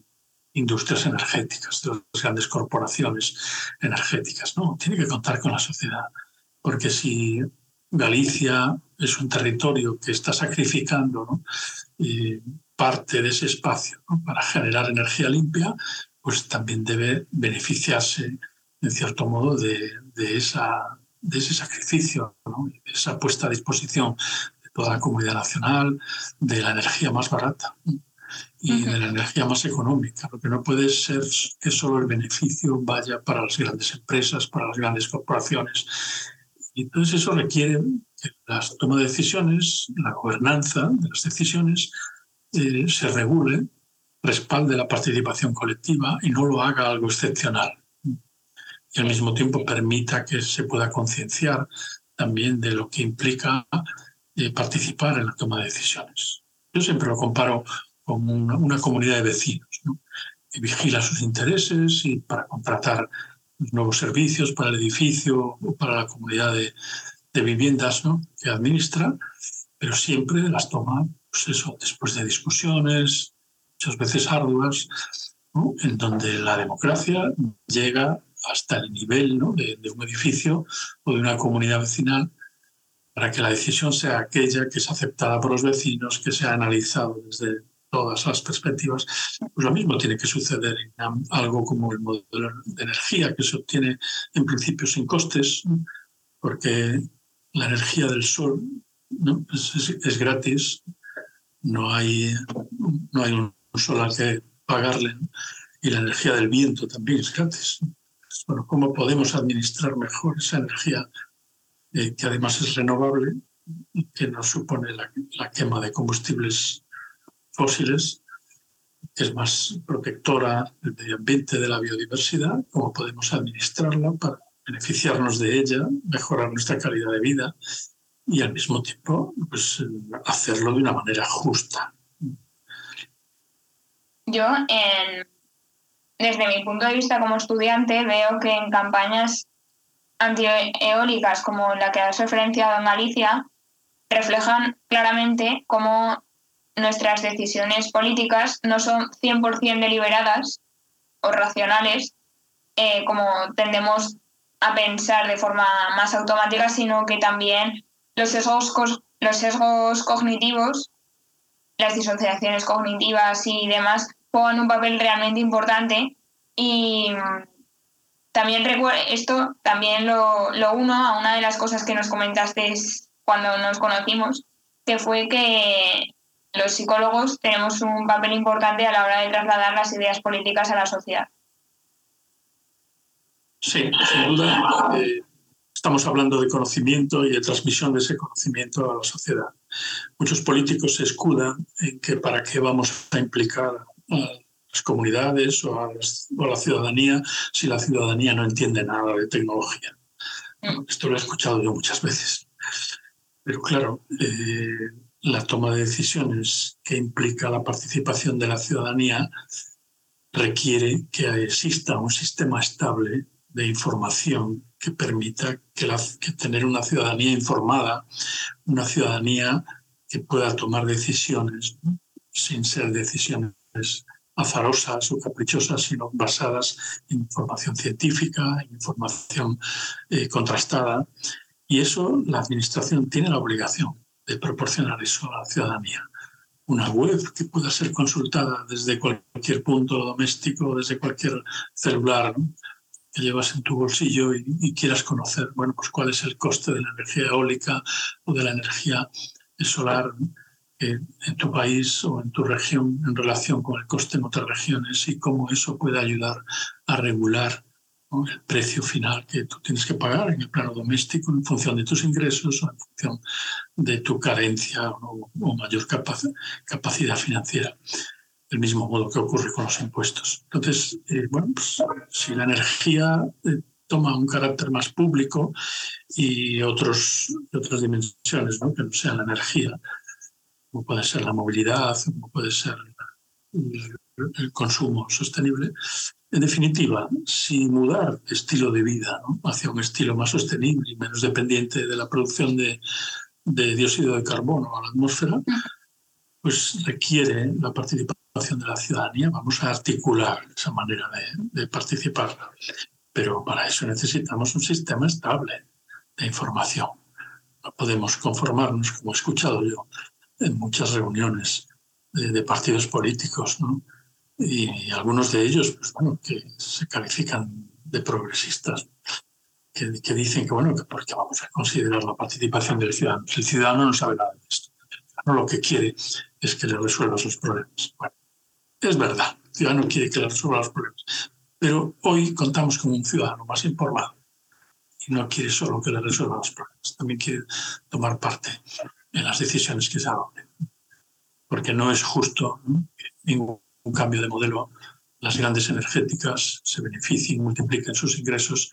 industrias energéticas, de las grandes corporaciones energéticas. No, tiene que contar con la sociedad, porque si Galicia es un territorio que está sacrificando parte de ese espacio para generar energía limpia, pues también debe beneficiarse, en cierto modo, de, esa, de ese sacrificio, de esa puesta a disposición de toda la comunidad nacional, de la energía más barata y de la energía más económica. Lo que no puede ser que solo el beneficio vaya para las grandes empresas, para las grandes corporaciones. Y entonces eso requiere que la toma de decisiones, la gobernanza de las decisiones, eh, se regule, respalde la participación colectiva y no lo haga algo excepcional. Y al mismo tiempo permita que se pueda concienciar también de lo que implica eh, participar en la toma de decisiones. Yo siempre lo comparo como una, comunidad de vecinos que vigila sus intereses y para contratar nuevos servicios para el edificio o para la comunidad de, viviendas ¿no? que administra, pero siempre las toma pues eso, después de discusiones, muchas veces arduas, en donde la democracia llega hasta el nivel de, de, un edificio o de una comunidad vecinal para que la decisión sea aquella que es aceptada por los vecinos, que sea analizado desde todas las perspectivas, pues lo mismo tiene que suceder en algo como el modelo de energía, que se obtiene en principio sin costes, porque la energía del sol es, gratis, no hay, no hay un sol al que pagarle, y la energía del viento también es gratis. Bueno, ¿cómo podemos administrar mejor esa energía eh, que además es renovable y que no supone la quema de combustibles fósiles, es más protectora del medio ambiente, de la biodiversidad, cómo podemos administrarla para beneficiarnos de ella, mejorar nuestra calidad de vida y al mismo tiempo pues, hacerlo de una manera justa. Yo, desde mi punto de vista como estudiante, veo que en campañas antieólicas como la que has referenciado en Galicia, reflejan claramente cómo nuestras decisiones políticas no son 100% deliberadas o racionales, eh, como tendemos a pensar de forma más automática, sino que también los sesgos, los sesgos cognitivos, las disociaciones cognitivas y demás juegan un papel realmente importante y también esto también lo, lo uno a una de las cosas que nos comentaste cuando nos conocimos, que fue que los psicólogos tenemos un papel importante a la hora de trasladar las ideas políticas a la sociedad. Sí, sin duda. Eh, estamos hablando de conocimiento y de transmisión de ese conocimiento a la sociedad. Muchos políticos se escudan en que para qué vamos a implicar a las comunidades o a, la ciudadanía si la ciudadanía no entiende nada de tecnología. Mm. esto lo he escuchado yo muchas veces. Pero claro, eh, la toma de decisiones que implica la participación de la ciudadanía requiere que exista un sistema estable de información que permita que, tener una ciudadanía informada, una ciudadanía que pueda tomar decisiones sin ser decisiones azarosas o caprichosas, sino basadas en información científica, en información eh, contrastada. Y eso la Administración tiene la obligación de proporcionar eso a la ciudadanía. Una web que pueda ser consultada desde cualquier punto doméstico, desde cualquier celular que llevas en tu bolsillo y, quieras conocer, bueno, pues cuál es el coste de la energía eólica o de la energía solar en tu país o en tu región en relación con el coste en otras regiones y cómo eso puede ayudar a regular el precio final que tú tienes que pagar en el plano doméstico en función de tus ingresos o en función de tu carencia o, mayor capacidad financiera. Del mismo modo que ocurre con los impuestos. Entonces, eh, bueno, pues, si la energía eh, toma un carácter más público y otros, otras dimensiones ¿no? que no sean la energía, como puede ser la movilidad, como puede ser el consumo sostenible, en definitiva, si mudar estilo de vida hacia un estilo más sostenible y menos dependiente de la producción de, dióxido de carbono a la atmósfera, pues requiere la participación de la ciudadanía, vamos a articular esa manera de, de participar. Pero para eso necesitamos un sistema estable de información. No podemos conformarnos, como he escuchado yo en muchas reuniones de, partidos políticos, ¿no? Y, algunos de ellos, pues bueno, que se califican de progresistas, que, que, dicen que bueno, que porque vamos a considerar la participación del ciudadano. El ciudadano no sabe nada de esto. El lo que quiere es que le resuelva sus problemas. Bueno, es verdad, el ciudadano quiere que le resuelva los problemas, pero hoy contamos con un ciudadano más informado y no quiere solo que le resuelva los problemas, también quiere tomar parte en las decisiones que se adopten. Porque no es justo que ningún cambio de modelo las grandes energéticas se beneficien, multipliquen sus ingresos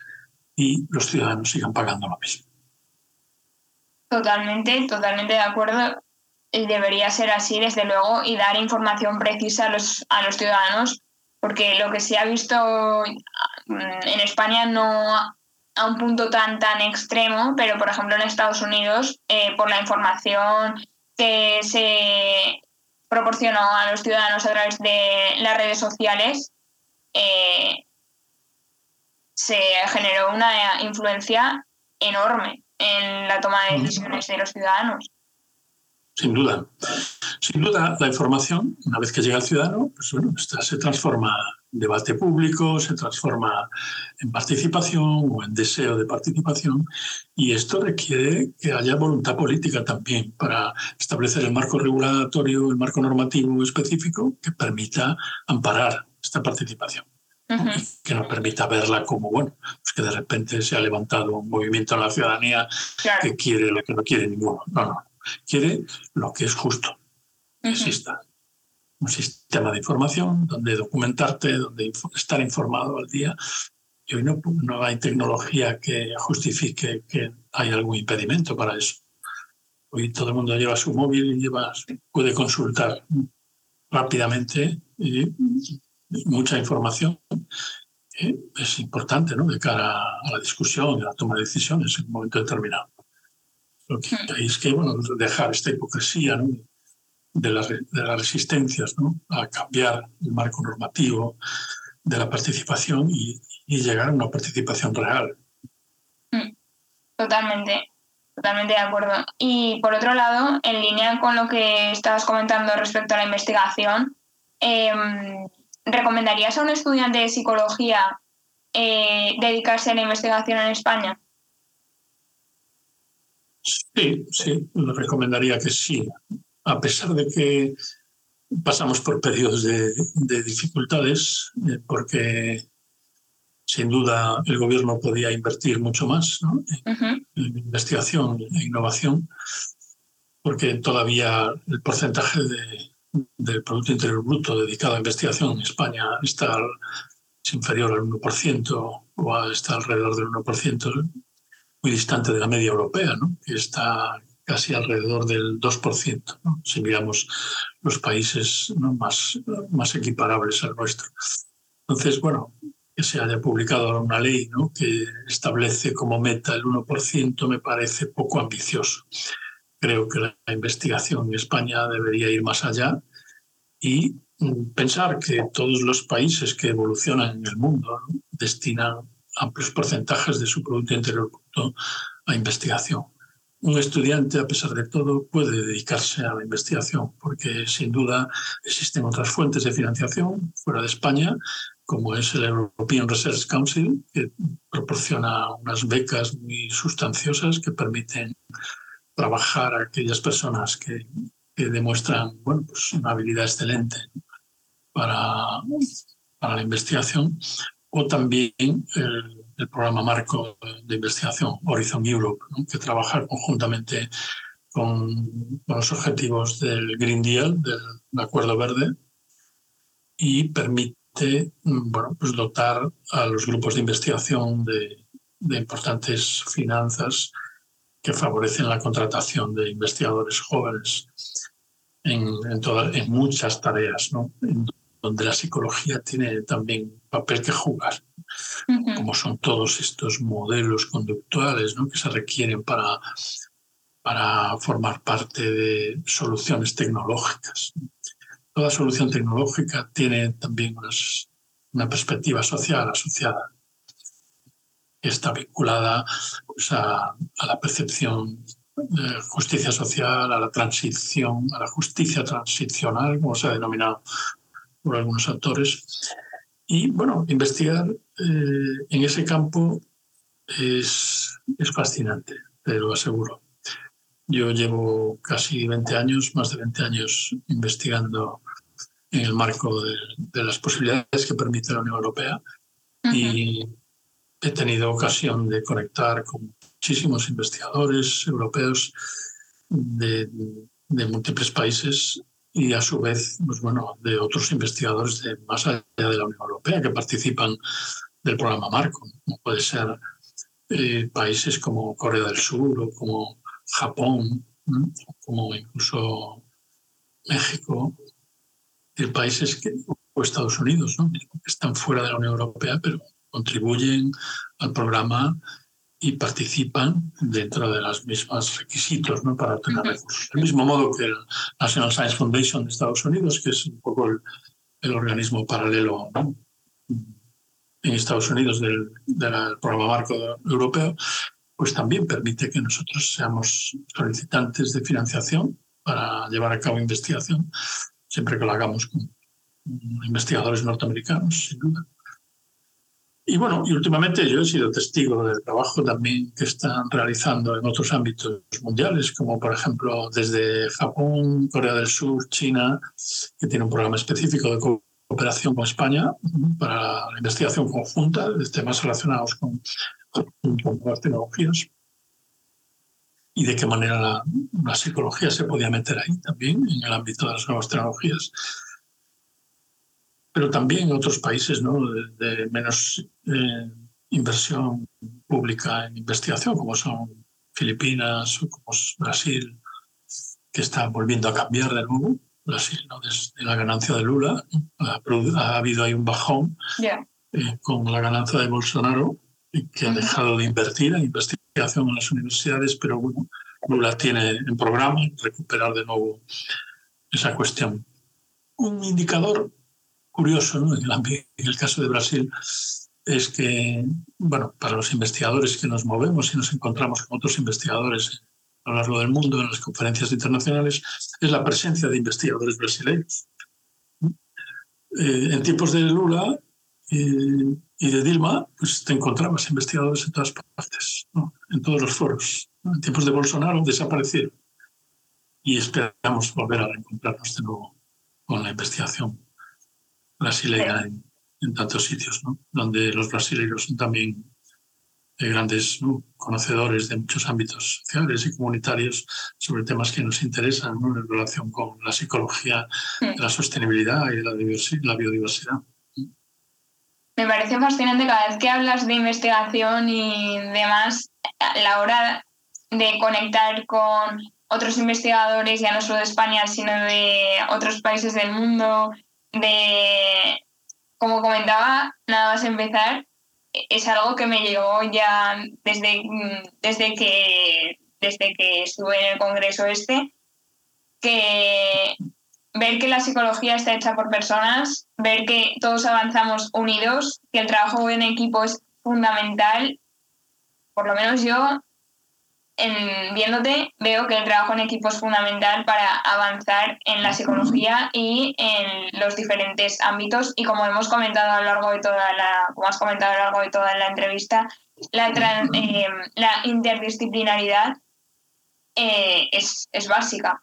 y los ciudadanos sigan pagando lo mismo. Totalmente, totalmente de acuerdo. Debería ser así, desde luego, y dar información precisa a los, a los ciudadanos, porque lo que se ha visto mm, en España no a un punto tan, tan extremo, pero por ejemplo en Estados Unidos, eh, por la información que se proporcionó a los ciudadanos a través de las redes sociales, eh, se generó una influencia enorme en la toma de decisiones de los ciudadanos. Sin duda. Sin duda, la información, una vez que llega al ciudadano, pues bueno, se transforma debate público, se transforma en participación o en deseo de participación y esto requiere que haya voluntad política también para establecer el marco regulatorio, el marco normativo específico que permita amparar esta participación. Que no permita verla como, bueno, pues que de repente se ha levantado un movimiento en la ciudadanía que quiere lo que no quiere ninguno. No, no. Quiere lo que es justo, que exista un sistema de información donde documentarte, donde estar informado al día. Y hoy no, no hay tecnología que justifique que hay algún impedimento para eso. Hoy todo el mundo lleva su móvil y lleva, puede consultar rápidamente y mucha información. es importante ¿no? de cara a la discusión, a la toma de decisiones en un momento determinado. Lo que hay es que bueno, dejar esta hipocresía ¿no? De, las, de las resistencias ¿no? a cambiar el marco normativo de la participación y, llegar a una participación real. Mm, totalmente, totalmente de acuerdo. Y por otro lado, en línea con lo que estabas comentando respecto a la investigación, em, ¿recomendarías a un estudiante de psicología eh, dedicarse a la investigación en España? Sí, sí, le recomendaría que sí a pesar de que pasamos por periodos de, dificultades, eh, porque sin duda el gobierno podía invertir mucho más en, investigación e innovación, porque todavía el porcentaje del Producto Interior Bruto dedicado a investigación en España está es inferior al 1% o está alrededor del 1%, muy distante de la media europea, ¿no? que está casi alrededor del 2%, si miramos los países más, más equiparables al nuestro. Entonces, bueno, que se haya publicado una ley ¿no? que establece como meta el 1% me parece poco ambicioso. Creo que la investigación en España debería ir más allá y mm, pensar que todos los países que evolucionan en el mundo destinan amplios porcentajes de su Producto Interior Bruto a investigación un estudiante, a pesar de todo, puede dedicarse a la investigación, porque sin duda existen otras fuentes de financiación fuera de España, como es el European Research Council, que proporciona unas becas muy sustanciosas que permiten trabajar a aquellas personas que, demuestran bueno, pues una habilidad excelente para, para la investigación, o también el el programa marco de investigación Horizon Europe, que trabaja conjuntamente con, los objetivos del Green Deal, del Acuerdo Verde, y permite bueno, pues dotar a los grupos de investigación de, importantes finanzas que favorecen la contratación de investigadores jóvenes en, en, muchas tareas, donde la psicología tiene también papel que jugar, como son todos estos modelos conductuales ¿no? que se requieren para, para formar parte de soluciones tecnológicas. toda solución tecnológica tiene también una perspectiva social asociada está vinculada pues, a, la percepción de justicia social, a la transición, a la justicia transicional, como se ha denominado por algunos autores. Y bueno, investigar eh, en ese campo es, es fascinante, te lo aseguro. Yo llevo casi 20 años, más de 20 años investigando en el marco de, las posibilidades que permite la Unión Europea y he tenido ocasión de conectar con muchísimos investigadores europeos de, de múltiples países y a su vez, pues bueno, de otros investigadores de más allá de la Unión Europea que participan del programa Marco, como puede ser eh, países como Corea del Sur o como Japón, como incluso México, de países que, o Estados Unidos, ¿no? que están fuera de la Unión Europea, pero contribuyen al programa y participan dentro de los mismos requisitos ¿no? para obtener recursos. Del mismo modo que el National Science Foundation de Estados Unidos, que es un poco el, organismo paralelo en Estados Unidos del, del, programa marco europeo, pues también permite que nosotros seamos solicitantes de financiación para llevar a cabo investigación, siempre que lo hagamos con investigadores norteamericanos, sin duda. Y bueno, y últimamente yo he sido testigo del trabajo también que están realizando en otros ámbitos mundiales, como por ejemplo desde Japón, Corea del Sur, China, que tiene un programa específico de cooperación con España para la investigación conjunta de temas relacionados con, con las tecnologías. Y de qué manera la, la psicología se podía meter ahí también en el ámbito de las nuevas tecnologías pero también en otros países ¿no? de, menos eh, inversión pública en investigación, como son Filipinas o como es Brasil, que está volviendo a cambiar de nuevo. Brasil, ¿no? desde la ganancia de Lula, ha, habido ahí un bajón eh, con la ganancia de Bolsonaro, que ha dejado de invertir en investigación en las universidades, pero bueno, Lula tiene en programa recuperar de nuevo esa cuestión. Un indicador curioso en, el, caso de Brasil es que, bueno, para los investigadores que nos movemos y nos encontramos con otros investigadores a lo largo del mundo en las conferencias internacionales, es la presencia de investigadores brasileños. Eh, en tiempos de Lula eh, y de Dilma, pues te encontrabas investigadores en todas partes, en todos los foros. En tiempos de Bolsonaro desaparecieron y esperamos volver a encontrarnos de nuevo con la investigación brasileña en, tantos sitios, ¿no? donde los brasileños son también eh, grandes conocedores de muchos ámbitos sociales y comunitarios sobre temas que nos interesan en relación con la psicología, la sostenibilidad y la, la biodiversidad. Me parece fascinante cada vez que hablas de investigación y demás, a la hora de conectar con otros investigadores, ya no solo de España, sino de otros países del mundo, de, como comentaba, nada más empezar, es algo que me llegó ya desde, desde, que, desde que estuve en el congreso este, que ver que la psicología está hecha por personas, ver que todos avanzamos unidos, que el trabajo en equipo es fundamental, por lo menos yo en, viéndote, veo que el trabajo en equipo es fundamental para avanzar en la psicología y en los diferentes ámbitos. Y como hemos comentado a lo largo de toda la, como has comentado a lo largo de toda la entrevista, la, eh, la interdisciplinaridad eh, es, es, básica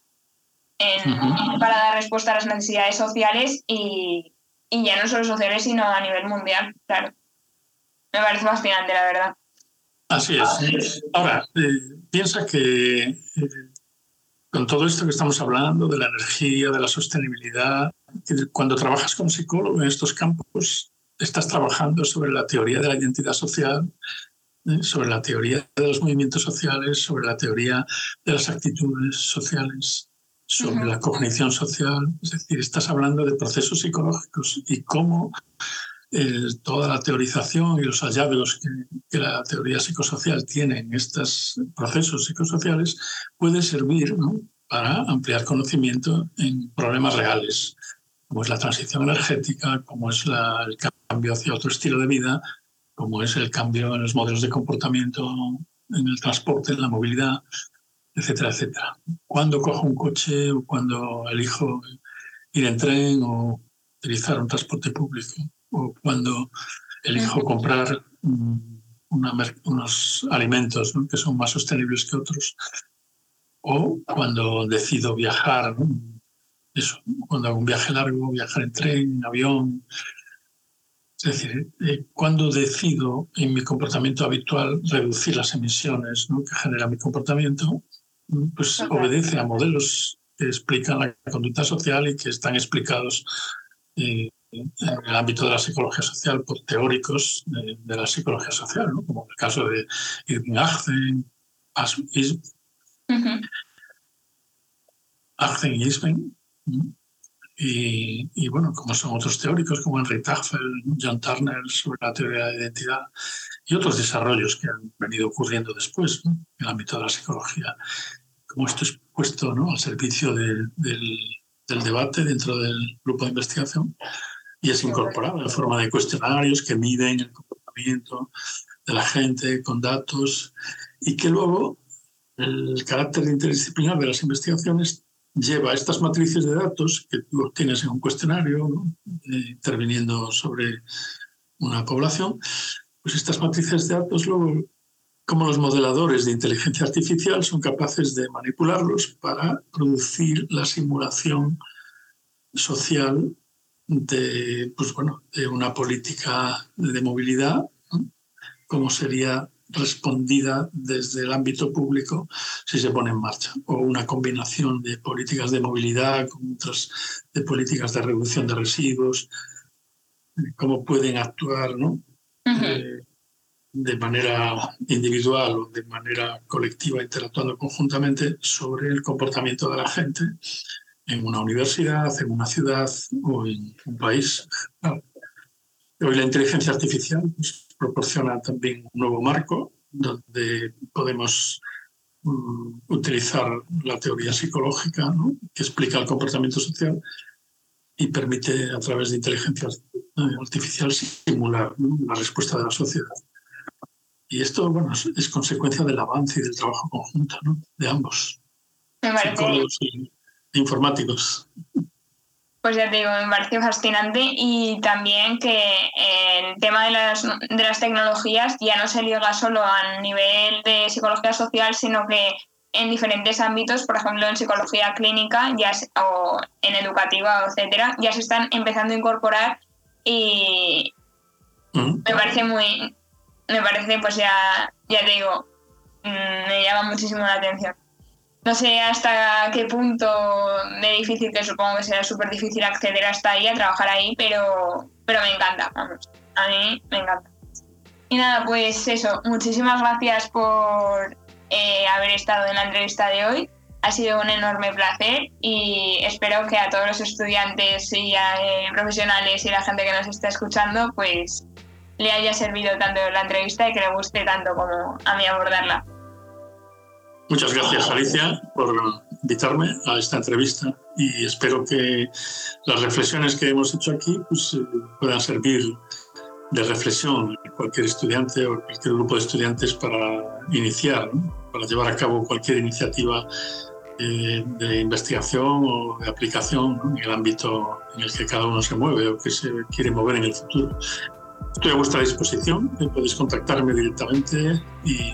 para dar respuesta a las necesidades sociales y, y ya no solo sociales, sino a nivel mundial, claro. Me parece fascinante, la verdad. Así es. Ahora, eh, piensa que eh, con todo esto que estamos hablando de la energía, de la sostenibilidad, cuando trabajas como psicólogo en estos campos, estás trabajando sobre la teoría de la identidad social, eh, sobre la teoría de los movimientos sociales, sobre la teoría de las actitudes sociales, sobre la cognición social. Es decir, estás hablando de procesos psicológicos y cómo toda la teorización y los hallazgos que, la teoría psicosocial tiene en estos procesos psicosociales puede servir para ampliar conocimiento en problemas reales como es la transición energética, como es el cambio hacia otro estilo de vida, como es el cambio en los modelos de comportamiento en el transporte, en la movilidad, etcétera, etcétera. Cuando cojo un coche o cuando elijo ir en tren o utilizar un transporte público o cuando elijo comprar unos alimentos que son más sostenibles que otros o cuando decido viajar, eso, cuando hago un viaje largo, viajar en tren, en avión. Es decir, eh, cuando decido en mi comportamiento habitual reducir las emisiones que genera mi comportamiento, pues obedece a modelos que explican la conducta social y que están explicados eh, en el ámbito de la psicología social por teóricos de, la psicología social, como el caso de Irving Achten, Achten y Isben. Y, y, bueno, como son otros teóricos como Henry Tafel, John Turner sobre la teoría de identidad y otros desarrollos que han venido ocurriendo después en el ámbito de la psicología. Como esto es puesto ¿no? al servicio del, debate dentro del grupo de investigación y es incorporado en forma de cuestionarios que miden el comportamiento de la gente con datos y que luego el carácter interdisciplinar de las investigaciones lleva estas matrices de datos que tú obtienes en un cuestionario, eh, interviniendo sobre una población, pues estas matrices de datos luego como los modeladores de inteligencia artificial son capaces de manipularlos para producir la simulación social de, pues bueno, de una política de movilidad, como sería respondida desde el ámbito público si se pone en marcha, o una combinación de políticas de movilidad con otras de políticas de reducción de residuos, cómo pueden actuar ¿no? de manera individual o de manera colectiva, interactuando conjuntamente sobre el comportamiento de la gente en una universidad, en una ciudad o en un país. Hoy la inteligencia artificial pues, proporciona también un nuevo marco donde podemos mm, utilizar la teoría psicológica que explica el comportamiento social y permite a través de inteligencia artificial simular la respuesta de la sociedad. Y esto, bueno, es, consecuencia del avance y del trabajo conjunto ¿no? de ambos, psicólogos e informáticos. Pues ya te digo, me parece fascinante y también que el tema de las, de las tecnologías ya no se liga solo a nivel de psicología social, sino que en diferentes ámbitos, por ejemplo en psicología clínica ya o en educativa, etcétera, ya se están empezando a incorporar y mm. me parece muy, me parece, pues ya, ya te digo, mm, me llama muchísimo la atención. No sé hasta qué punto de difícil, que supongo que será súper difícil acceder hasta ahí, a trabajar ahí, pero, pero me encanta, vamos, a mí me encanta. Y nada, pues eso, muchísimas gracias por eh, haber estado en la entrevista de hoy. Ha sido un enorme placer y espero que a todos los estudiantes y eh, profesionales y la gente que nos está escuchando, pues le haya servido tanto la entrevista y que le guste tanto como a mí abordarla. Muchas gracias, Alicia, por invitarme a esta entrevista y espero que las reflexiones que hemos hecho aquí pues, eh, puedan servir de reflexión a cualquier estudiante o cualquier grupo de estudiantes para iniciar, para llevar a cabo cualquier iniciativa eh, de investigación o de aplicación en el ámbito en el que cada uno se mueve o que se quiere mover en el futuro. Estoy a vuestra disposición, podéis contactarme directamente y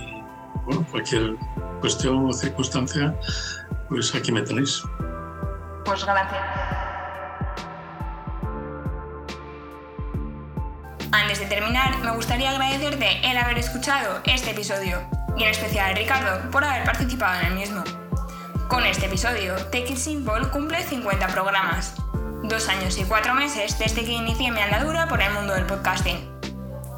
bueno, cualquier cuestión o circunstancia, pues aquí me tenéis. Pues gracias. Antes de terminar, me gustaría agradecerte el haber escuchado este episodio y en especial a Ricardo por haber participado en el mismo. Con este episodio, Take It Simple cumple 50 programas, dos años y cuatro meses desde que inicié mi andadura por el mundo del podcasting.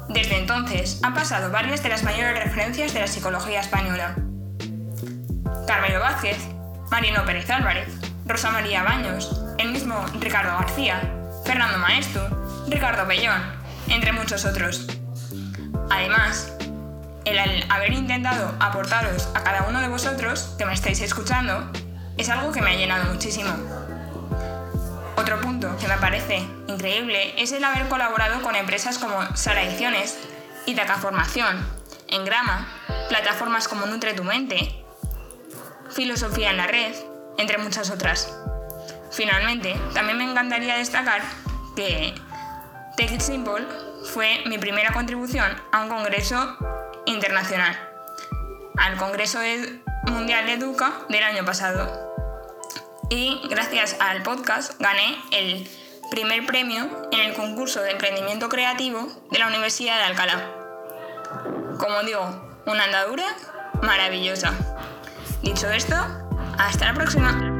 Desde entonces han pasado varias de las mayores referencias de la psicología española. Carmelo Vázquez, Marino Pérez Álvarez, Rosa María Baños, el mismo Ricardo García, Fernando Maestu, Ricardo Bellón, entre muchos otros. Además, el haber intentado aportaros a cada uno de vosotros que me estáis escuchando es algo que me ha llenado muchísimo. Otro punto que me parece increíble es el haber colaborado con empresas como Sara Ediciones, Itaca Formación, Engrama, plataformas como Nutre tu Mente, Filosofía en la Red, entre muchas otras. Finalmente, también me encantaría destacar que Take Simple fue mi primera contribución a un congreso internacional, al Congreso Mundial de Educa del año pasado. Y gracias al podcast gané el primer premio en el concurso de emprendimiento creativo de la Universidad de Alcalá. Como digo, una andadura maravillosa. Dicho esto, hasta la próxima.